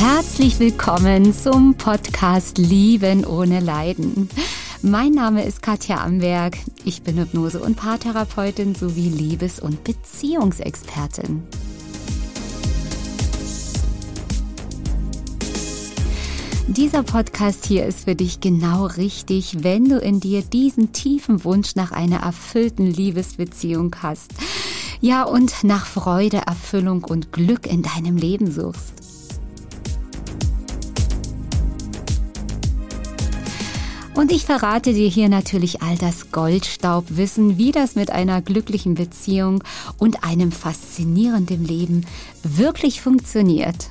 Herzlich willkommen zum Podcast Lieben ohne Leiden. Mein Name ist Katja Amberg. Ich bin Hypnose- und Paartherapeutin sowie Liebes- und Beziehungsexpertin. Dieser Podcast hier ist für dich genau richtig, wenn du in dir diesen tiefen Wunsch nach einer erfüllten Liebesbeziehung hast. Ja, und nach Freude, Erfüllung und Glück in deinem Leben suchst. Und ich verrate dir hier natürlich all das Goldstaubwissen, wie das mit einer glücklichen Beziehung und einem faszinierenden Leben wirklich funktioniert.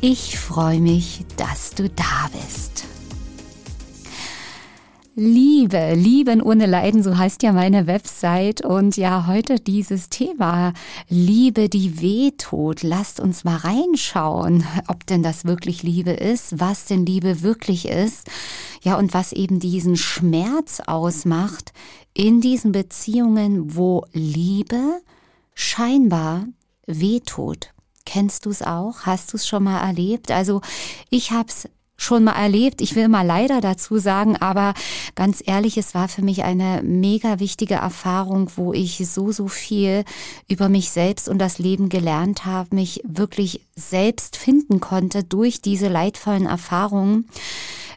Ich freue mich, dass du da bist. Liebe, Lieben ohne Leiden, so heißt ja meine Website. Und ja, heute dieses Thema, Liebe, die weh tut. Lasst uns mal reinschauen, ob denn das wirklich Liebe ist, was denn Liebe wirklich ist. Ja, und was eben diesen Schmerz ausmacht in diesen Beziehungen, wo Liebe scheinbar weh tut. Kennst du es auch? Hast du es schon mal erlebt? Also ich habe es schon mal erlebt. Ich will mal leider dazu sagen, aber ganz ehrlich, es war für mich eine mega wichtige Erfahrung, wo ich so, so viel über mich selbst und das Leben gelernt habe, mich wirklich selbst finden konnte durch diese leidvollen Erfahrungen.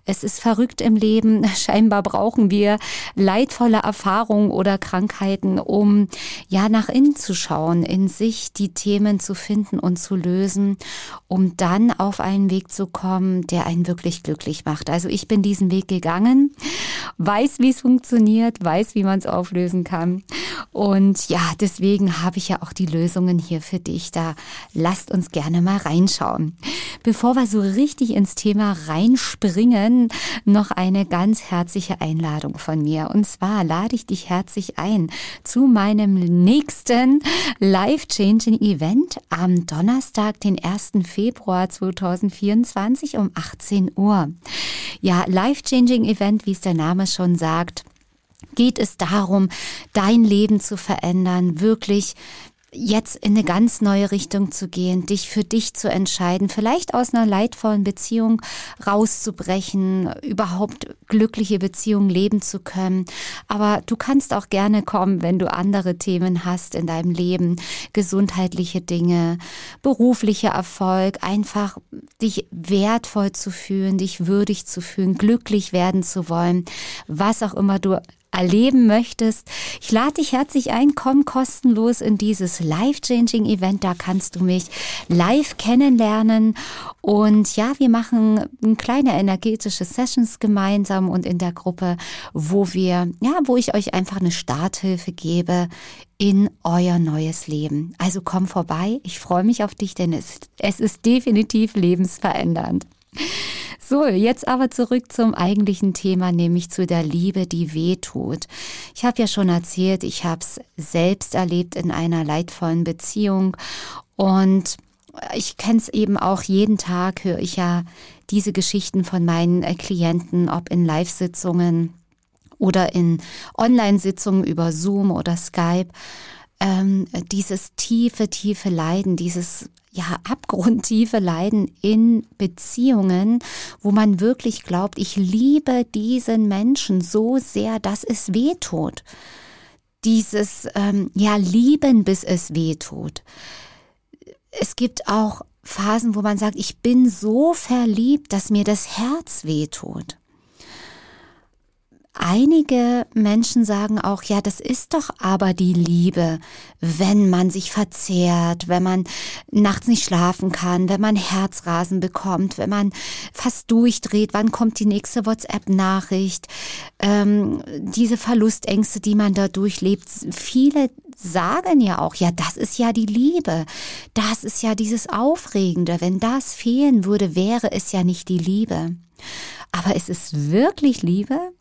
Es ist verrückt im Leben. Scheinbar brauchen wir leidvolle Erfahrungen oder Krankheiten, um ja nach innen zu schauen, in sich die Themen zu finden und zu lösen, um dann auf einen Weg zu kommen, der einen wirklich glücklich macht. Also ich bin diesen Weg gegangen, weiß, wie es funktioniert, weiß, wie man es auflösen kann. Und ja, deswegen habe ich ja auch die Lösungen hier für dich. Da lasst uns gerne mal reinschauen. Bevor wir so richtig ins Thema reinspringen, noch eine ganz herzliche Einladung von mir. Und zwar lade ich dich herzlich ein zu meinem nächsten Life-Changing Event am Donnerstag, den 1. Februar 2024 um 18 Uhr. Ja, Life-Changing Event, wie es der Name schon sagt geht es darum, dein Leben zu verändern, wirklich jetzt in eine ganz neue Richtung zu gehen, dich für dich zu entscheiden, vielleicht aus einer leidvollen Beziehung rauszubrechen, überhaupt glückliche Beziehungen leben zu können. Aber du kannst auch gerne kommen, wenn du andere Themen hast in deinem Leben, gesundheitliche Dinge, beruflicher Erfolg, einfach dich wertvoll zu fühlen, dich würdig zu fühlen, glücklich werden zu wollen, was auch immer du erleben möchtest. Ich lade dich herzlich ein, komm kostenlos in dieses Life-Changing Event. Da kannst du mich live kennenlernen. Und ja, wir machen kleine energetische Sessions gemeinsam und in der Gruppe, wo wir, ja, wo ich euch einfach eine Starthilfe gebe in euer neues Leben. Also komm vorbei. Ich freue mich auf dich, denn es, es ist definitiv lebensverändernd. So, jetzt aber zurück zum eigentlichen Thema, nämlich zu der Liebe, die weh tut. Ich habe ja schon erzählt, ich habe es selbst erlebt in einer leidvollen Beziehung und ich kenne es eben auch jeden Tag, höre ich ja diese Geschichten von meinen äh, Klienten, ob in Live-Sitzungen oder in Online-Sitzungen über Zoom oder Skype. Ähm, dieses tiefe, tiefe Leiden, dieses ja, abgrundtiefe Leiden in Beziehungen, wo man wirklich glaubt, ich liebe diesen Menschen so sehr, dass es weh tut. Dieses, ähm, ja, lieben, bis es weh tut. Es gibt auch Phasen, wo man sagt, ich bin so verliebt, dass mir das Herz weh tut. Einige Menschen sagen auch, ja, das ist doch aber die Liebe, wenn man sich verzehrt, wenn man nachts nicht schlafen kann, wenn man Herzrasen bekommt, wenn man fast durchdreht, wann kommt die nächste WhatsApp-Nachricht, ähm, diese Verlustängste, die man da durchlebt. Viele sagen ja auch, ja, das ist ja die Liebe, das ist ja dieses Aufregende. Wenn das fehlen würde, wäre es ja nicht die Liebe. Aber ist es wirklich Liebe?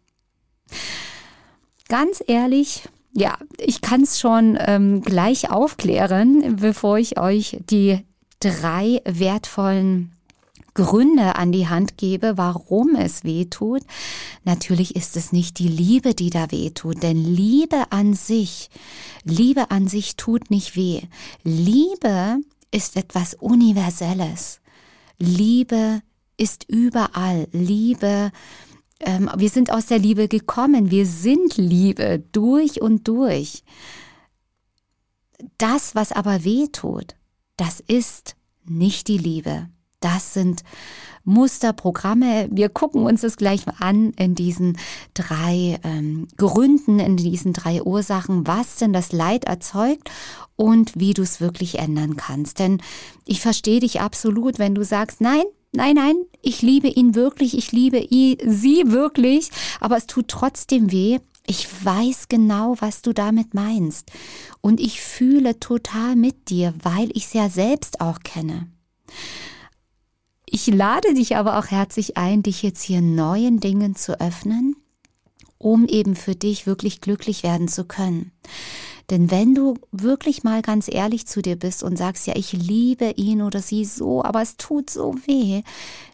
Ganz ehrlich, ja, ich kann es schon ähm, gleich aufklären, bevor ich euch die drei wertvollen Gründe an die Hand gebe, warum es weh tut. Natürlich ist es nicht die Liebe, die da weh tut, denn Liebe an sich, Liebe an sich tut nicht weh. Liebe ist etwas Universelles. Liebe ist überall. Liebe, ähm, wir sind aus der Liebe gekommen. Wir sind Liebe durch und durch. Das, was aber weh tut, das ist nicht die Liebe. Das sind Musterprogramme. Wir gucken uns das gleich mal an in diesen drei ähm, Gründen, in diesen drei Ursachen, was denn das Leid erzeugt und wie du es wirklich ändern kannst. Denn ich verstehe dich absolut, wenn du sagst, nein, nein, nein, ich liebe ihn wirklich, ich liebe ihn, sie wirklich, aber es tut trotzdem weh. Ich weiß genau, was du damit meinst. Und ich fühle total mit dir, weil ich es ja selbst auch kenne. Ich lade dich aber auch herzlich ein, dich jetzt hier neuen Dingen zu öffnen, um eben für dich wirklich glücklich werden zu können. Denn wenn du wirklich mal ganz ehrlich zu dir bist und sagst, ja, ich liebe ihn oder sie so, aber es tut so weh,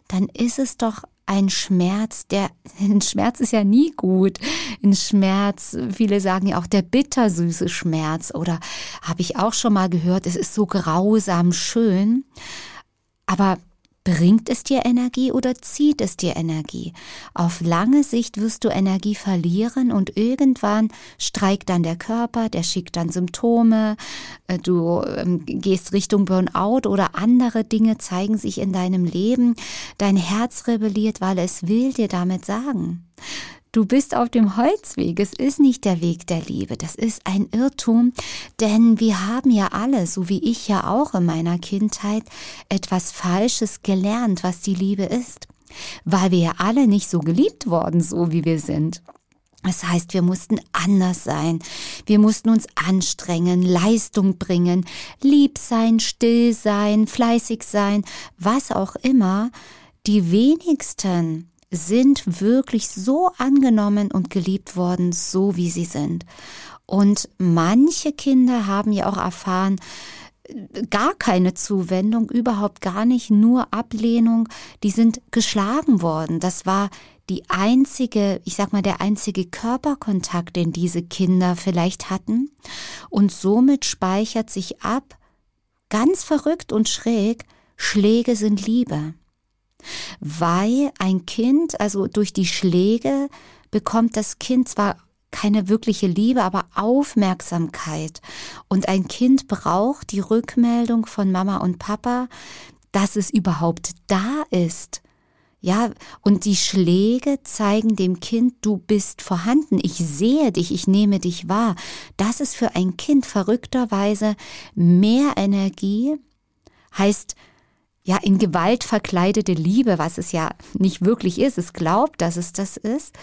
dann ist es doch ein Schmerz, der, ein Schmerz ist ja nie gut. Ein Schmerz, viele sagen ja auch der bittersüße Schmerz oder habe ich auch schon mal gehört, es ist so grausam schön. Aber Bringt es dir Energie oder zieht es dir Energie? Auf lange Sicht wirst du Energie verlieren und irgendwann streikt dann der Körper, der schickt dann Symptome, äh, du ähm, gehst Richtung Burnout oder andere Dinge zeigen sich in deinem Leben. Dein Herz rebelliert, weil es will dir damit sagen. Du bist auf dem Holzweg. Es ist nicht der Weg der Liebe. Das ist ein Irrtum, denn wir haben ja alle, so wie ich ja auch in meiner Kindheit, etwas Falsches gelernt, was die Liebe ist. Weil wir ja alle nicht so geliebt worden, so wie wir sind. Das heißt, wir mussten anders sein. Wir mussten uns anstrengen, Leistung bringen, lieb sein, still sein, fleißig sein, was auch immer. Die wenigsten sind wirklich so angenommen und geliebt worden, so wie sie sind. Und manche Kinder haben ja auch erfahren, gar keine Zuwendung, überhaupt gar nicht, nur Ablehnung, die sind geschlagen worden. Das war die einzige, ich sag mal, der einzige Körperkontakt, den diese Kinder vielleicht hatten. Und somit speichert sich ab, ganz verrückt und schräg, Schläge sind Liebe weil ein Kind, also durch die Schläge bekommt das Kind zwar keine wirkliche Liebe, aber Aufmerksamkeit. Und ein Kind braucht die Rückmeldung von Mama und Papa, dass es überhaupt da ist. Ja, und die Schläge zeigen dem Kind, du bist vorhanden, ich sehe dich, ich nehme dich wahr. Das ist für ein Kind verrückterweise mehr Energie, heißt ja, in Gewalt verkleidete Liebe, was es ja nicht wirklich ist. Es glaubt, dass es das ist.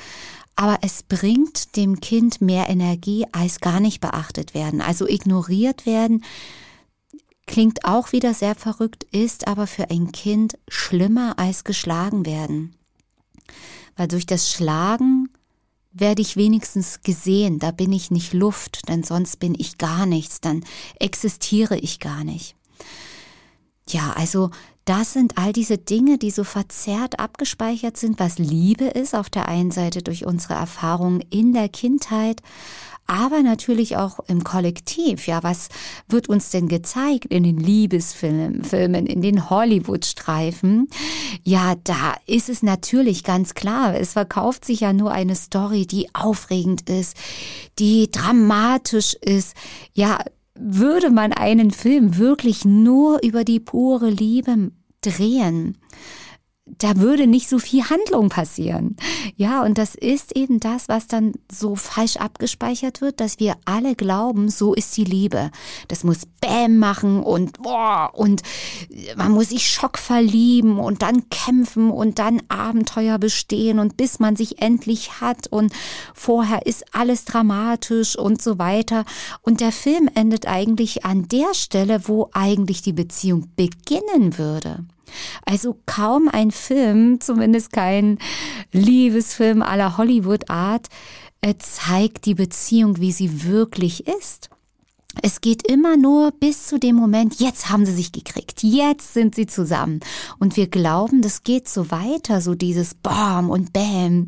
Aber es bringt dem Kind mehr Energie als gar nicht beachtet werden. Also ignoriert werden klingt auch wieder sehr verrückt, ist aber für ein Kind schlimmer als geschlagen werden. Weil durch das Schlagen werde ich wenigstens gesehen, da bin ich nicht Luft, denn sonst bin ich gar nichts, dann existiere ich gar nicht. Ja, also das sind all diese Dinge, die so verzerrt abgespeichert sind, was Liebe ist, auf der einen Seite durch unsere Erfahrungen in der Kindheit, aber natürlich auch im Kollektiv. Ja, was wird uns denn gezeigt in den Liebesfilmen, Filmen, in den Hollywood-Streifen? Ja, da ist es natürlich ganz klar. Es verkauft sich ja nur eine Story, die aufregend ist, die dramatisch ist. Ja, würde man einen Film wirklich nur über die pure Liebe drehen, da würde nicht so viel Handlung passieren. Ja, und das ist eben das, was dann so falsch abgespeichert wird, dass wir alle glauben, so ist die Liebe. Das muss Bäm machen und boah, und man muss sich Schock verlieben und dann kämpfen und dann Abenteuer bestehen und bis man sich endlich hat und vorher ist alles dramatisch und so weiter. Und der Film endet eigentlich an der Stelle, wo eigentlich die Beziehung beginnen würde. Also kaum ein Film, zumindest kein Liebesfilm aller Hollywood-Art, äh, zeigt die Beziehung, wie sie wirklich ist. Es geht immer nur bis zu dem Moment, jetzt haben sie sich gekriegt, jetzt sind sie zusammen. Und wir glauben, das geht so weiter, so dieses Bam und Bam.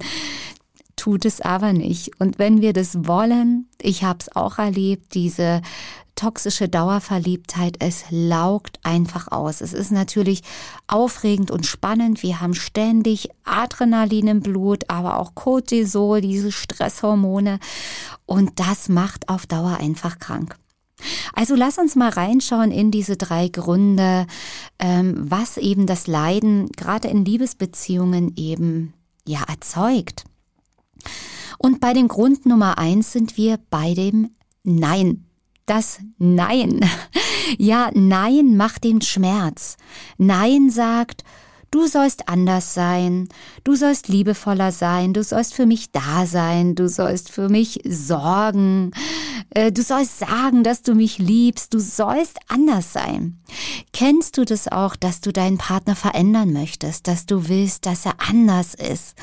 Tut es aber nicht. Und wenn wir das wollen, ich habe es auch erlebt, diese toxische Dauerverliebtheit, es laugt einfach aus. Es ist natürlich aufregend und spannend. Wir haben ständig Adrenalin im Blut, aber auch Cortisol, diese Stresshormone. Und das macht auf Dauer einfach krank. Also lass uns mal reinschauen in diese drei Gründe, ähm, was eben das Leiden gerade in Liebesbeziehungen eben ja erzeugt. Und bei dem Grund Nummer eins sind wir bei dem Nein. Das Nein. Ja, Nein macht den Schmerz. Nein sagt, du sollst anders sein, du sollst liebevoller sein, du sollst für mich da sein, du sollst für mich sorgen, äh, du sollst sagen, dass du mich liebst, du sollst anders sein. Kennst du das auch, dass du deinen Partner verändern möchtest, dass du willst, dass er anders ist?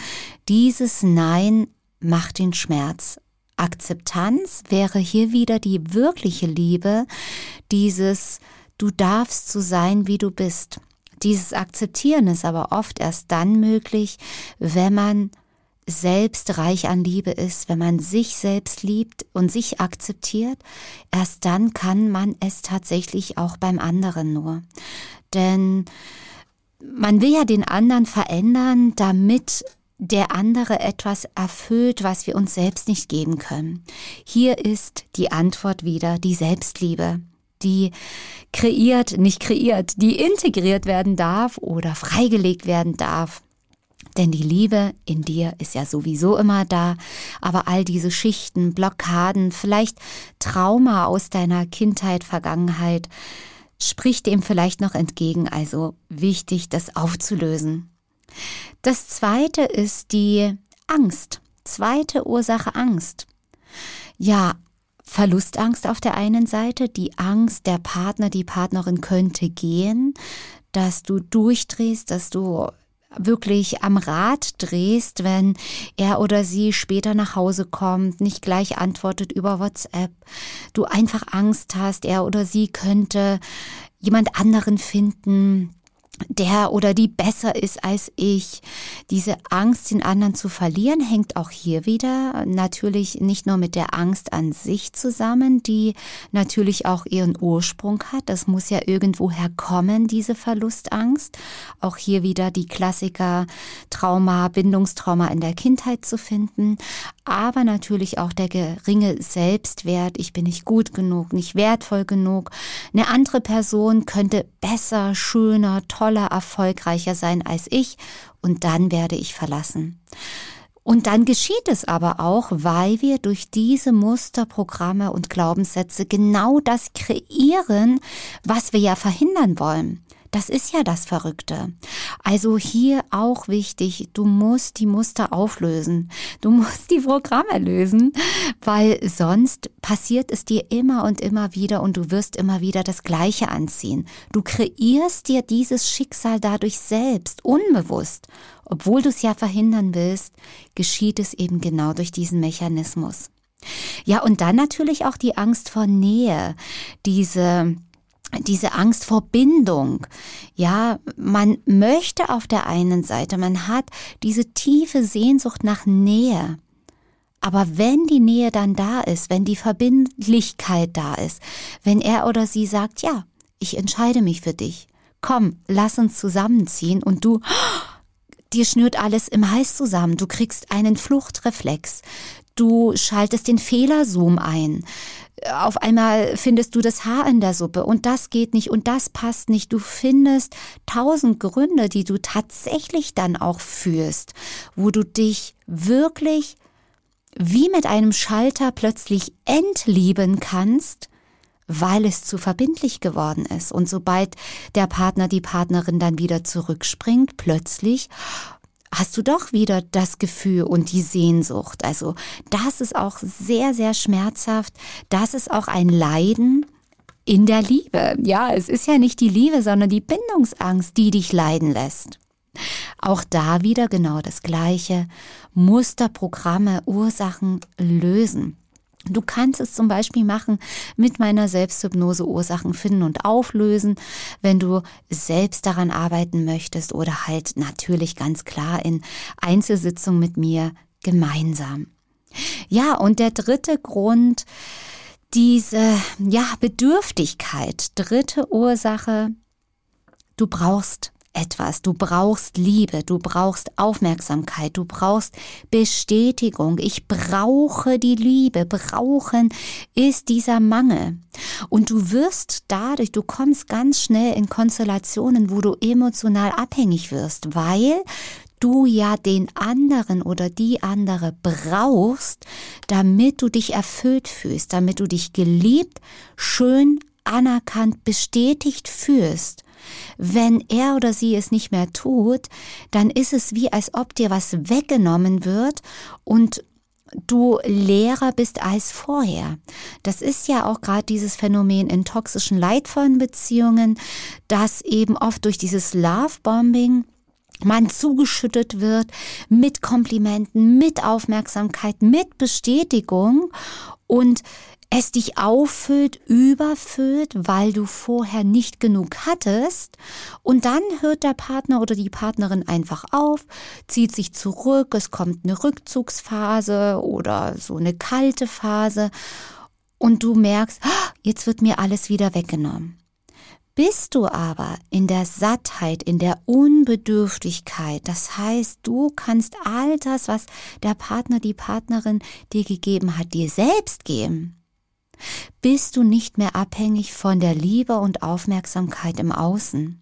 Dieses Nein macht den Schmerz. Akzeptanz wäre hier wieder die wirkliche Liebe, dieses Du darfst so sein, wie du bist. Dieses Akzeptieren ist aber oft erst dann möglich, wenn man selbst reich an Liebe ist, wenn man sich selbst liebt und sich akzeptiert, erst dann kann man es tatsächlich auch beim anderen nur. Denn man will ja den anderen verändern, damit der andere etwas erfüllt, was wir uns selbst nicht geben können. Hier ist die Antwort wieder die Selbstliebe, die kreiert, nicht kreiert, die integriert werden darf oder freigelegt werden darf. Denn die Liebe in dir ist ja sowieso immer da, aber all diese Schichten, Blockaden, vielleicht Trauma aus deiner Kindheit, Vergangenheit, spricht dem vielleicht noch entgegen, also wichtig, das aufzulösen. Das zweite ist die Angst. Zweite Ursache Angst. Ja, Verlustangst auf der einen Seite, die Angst, der Partner, die Partnerin könnte gehen, dass du durchdrehst, dass du wirklich am Rad drehst, wenn er oder sie später nach Hause kommt, nicht gleich antwortet über WhatsApp, du einfach Angst hast, er oder sie könnte jemand anderen finden, der oder die besser ist als ich. Diese Angst, den anderen zu verlieren, hängt auch hier wieder natürlich nicht nur mit der Angst an sich zusammen, die natürlich auch ihren Ursprung hat. Das muss ja irgendwo herkommen, diese Verlustangst. Auch hier wieder die Klassiker Trauma, Bindungstrauma in der Kindheit zu finden, aber natürlich auch der geringe Selbstwert. Ich bin nicht gut genug, nicht wertvoll genug. Eine andere Person könnte besser, schöner, toller erfolgreicher sein als ich und dann werde ich verlassen. Und dann geschieht es aber auch, weil wir durch diese Musterprogramme und Glaubenssätze genau das kreieren, was wir ja verhindern wollen. Das ist ja das Verrückte. Also hier auch wichtig, du musst die Muster auflösen. Du musst die Programme lösen, weil sonst passiert es dir immer und immer wieder und du wirst immer wieder das Gleiche anziehen. Du kreierst dir dieses Schicksal dadurch selbst, unbewusst. Obwohl du es ja verhindern willst, geschieht es eben genau durch diesen Mechanismus. Ja, und dann natürlich auch die Angst vor Nähe, diese diese Angst vor Bindung. Ja, man möchte auf der einen Seite, man hat diese tiefe Sehnsucht nach Nähe. Aber wenn die Nähe dann da ist, wenn die Verbindlichkeit da ist, wenn er oder sie sagt, ja, ich entscheide mich für dich, komm, lass uns zusammenziehen und du, dir schnürt alles im Hals zusammen, du kriegst einen Fluchtreflex, du schaltest den Fehlerzoom ein, auf einmal findest du das Haar in der Suppe und das geht nicht und das passt nicht. Du findest tausend Gründe, die du tatsächlich dann auch führst, wo du dich wirklich wie mit einem Schalter plötzlich entlieben kannst, weil es zu verbindlich geworden ist. Und sobald der Partner, die Partnerin dann wieder zurückspringt, plötzlich hast du doch wieder das Gefühl und die Sehnsucht. Also das ist auch sehr, sehr schmerzhaft. Das ist auch ein Leiden in der Liebe. Ja, es ist ja nicht die Liebe, sondern die Bindungsangst, die dich leiden lässt. Auch da wieder genau das Gleiche. Musterprogramme, Ursachen lösen. Du kannst es zum Beispiel machen mit meiner Selbsthypnose Ursachen finden und auflösen, wenn du selbst daran arbeiten möchtest oder halt natürlich ganz klar in Einzelsitzung mit mir gemeinsam. Ja, und der dritte Grund, diese ja, Bedürftigkeit. Dritte Ursache, du brauchst etwas, du brauchst Liebe, du brauchst Aufmerksamkeit, du brauchst Bestätigung. Ich brauche die Liebe. Brauchen ist dieser Mangel. Und du wirst dadurch, du kommst ganz schnell in Konstellationen, wo du emotional abhängig wirst, weil du ja den anderen oder die andere brauchst, damit du dich erfüllt fühlst, damit du dich geliebt, schön, anerkannt, bestätigt fühlst. Wenn er oder sie es nicht mehr tut, dann ist es wie, als ob dir was weggenommen wird und du leerer bist als vorher. Das ist ja auch gerade dieses Phänomen in toxischen, leidvollen Beziehungen, dass eben oft durch dieses Lovebombing man zugeschüttet wird mit Komplimenten, mit Aufmerksamkeit, mit Bestätigung und es dich auffüllt, überfüllt, weil du vorher nicht genug hattest. Und dann hört der Partner oder die Partnerin einfach auf, zieht sich zurück, es kommt eine Rückzugsphase oder so eine kalte Phase. Und du merkst, ah, jetzt wird mir alles wieder weggenommen. Bist du aber in der Sattheit, in der Unbedürftigkeit, das heißt, du kannst all das, was der Partner, die Partnerin dir gegeben hat, dir selbst geben, bist du nicht mehr abhängig von der Liebe und Aufmerksamkeit im Außen.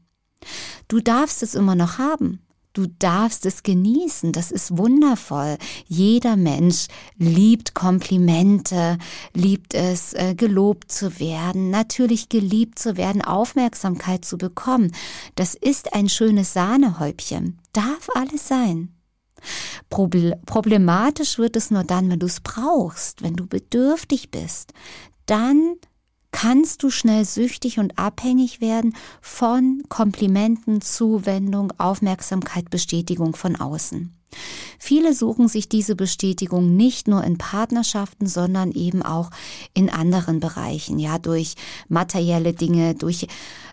Du darfst es immer noch haben. Du darfst es genießen, das ist wundervoll. Jeder Mensch liebt Komplimente, liebt es, äh, gelobt zu werden, natürlich geliebt zu werden, Aufmerksamkeit zu bekommen. Das ist ein schönes Sahnehäubchen. Darf alles sein. Problematisch wird es nur dann, wenn du es brauchst, wenn du bedürftig bist. Dann kannst du schnell süchtig und abhängig werden von Komplimenten, Zuwendung, Aufmerksamkeit, Bestätigung von außen. Viele suchen sich diese Bestätigung nicht nur in Partnerschaften, sondern eben auch in anderen Bereichen, ja, durch materielle Dinge, durch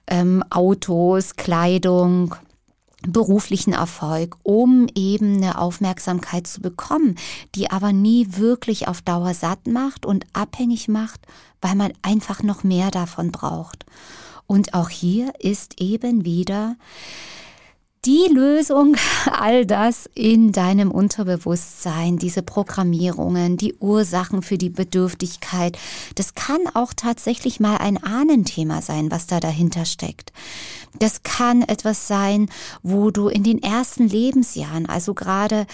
ähm, Autos, Kleidung, beruflichen Erfolg, um eben eine Aufmerksamkeit zu bekommen, die aber nie wirklich auf Dauer satt macht und abhängig macht weil man einfach noch mehr davon braucht. Und auch hier ist eben wieder die Lösung, all das in deinem Unterbewusstsein, diese Programmierungen, die Ursachen für die Bedürftigkeit. Das kann auch tatsächlich mal ein Ahnenthema sein, was da dahinter steckt. Das kann etwas sein, wo du in den ersten Lebensjahren, also gerade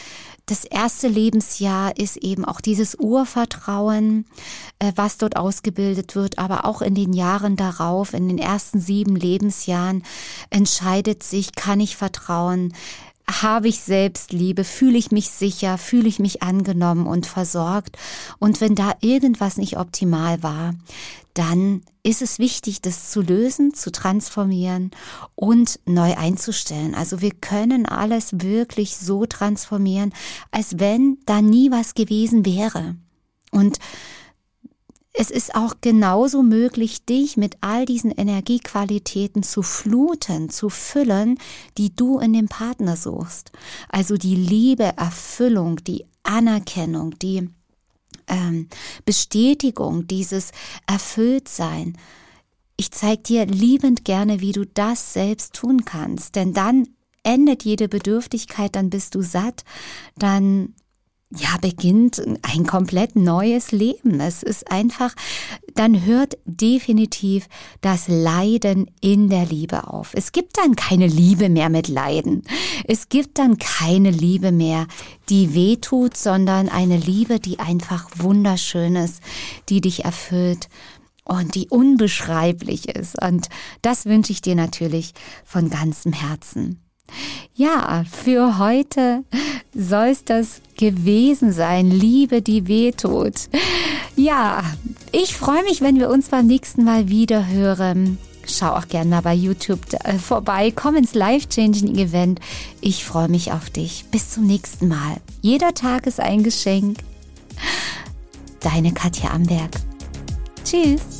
das erste Lebensjahr ist eben auch dieses Urvertrauen, äh, was dort ausgebildet wird, aber auch in den Jahren darauf, in den ersten sieben Lebensjahren entscheidet sich, kann ich vertrauen, habe ich Selbstliebe, fühle ich mich sicher, fühle ich mich angenommen und versorgt. Und wenn da irgendwas nicht optimal war, dann ist es wichtig, das zu lösen, zu transformieren und neu einzustellen. Also wir können alles wirklich so transformieren, als wenn da nie was gewesen wäre. Und es ist auch genauso möglich, dich mit all diesen Energiequalitäten zu fluten, zu füllen, die du in dem Partner suchst. Also die Liebe, Erfüllung, die Anerkennung, die ähm, Bestätigung, dieses Erfülltsein. Ich zeige dir liebend gerne, wie du das selbst tun kannst, denn dann endet jede Bedürftigkeit, dann bist du satt, dann ja, beginnt ein komplett neues Leben. Es ist einfach, dann hört definitiv das Leiden in der Liebe auf. Es gibt dann keine Liebe mehr mit Leiden. Es gibt dann keine Liebe mehr, die weh tut, sondern eine Liebe, die einfach wunderschön ist, die dich erfüllt und die unbeschreiblich ist. Und das wünsche ich dir natürlich von ganzem Herzen. Ja, für heute soll es das gewesen sein. Liebe, die wehtut. Ja, ich freue mich, wenn wir uns beim nächsten Mal wieder hören. Schau auch gerne mal bei YouTube äh, vorbei. Komm ins Life-Changing Event. Ich freue mich auf dich. Bis zum nächsten Mal. Jeder Tag ist ein Geschenk. Deine Katja Amberg. Tschüss.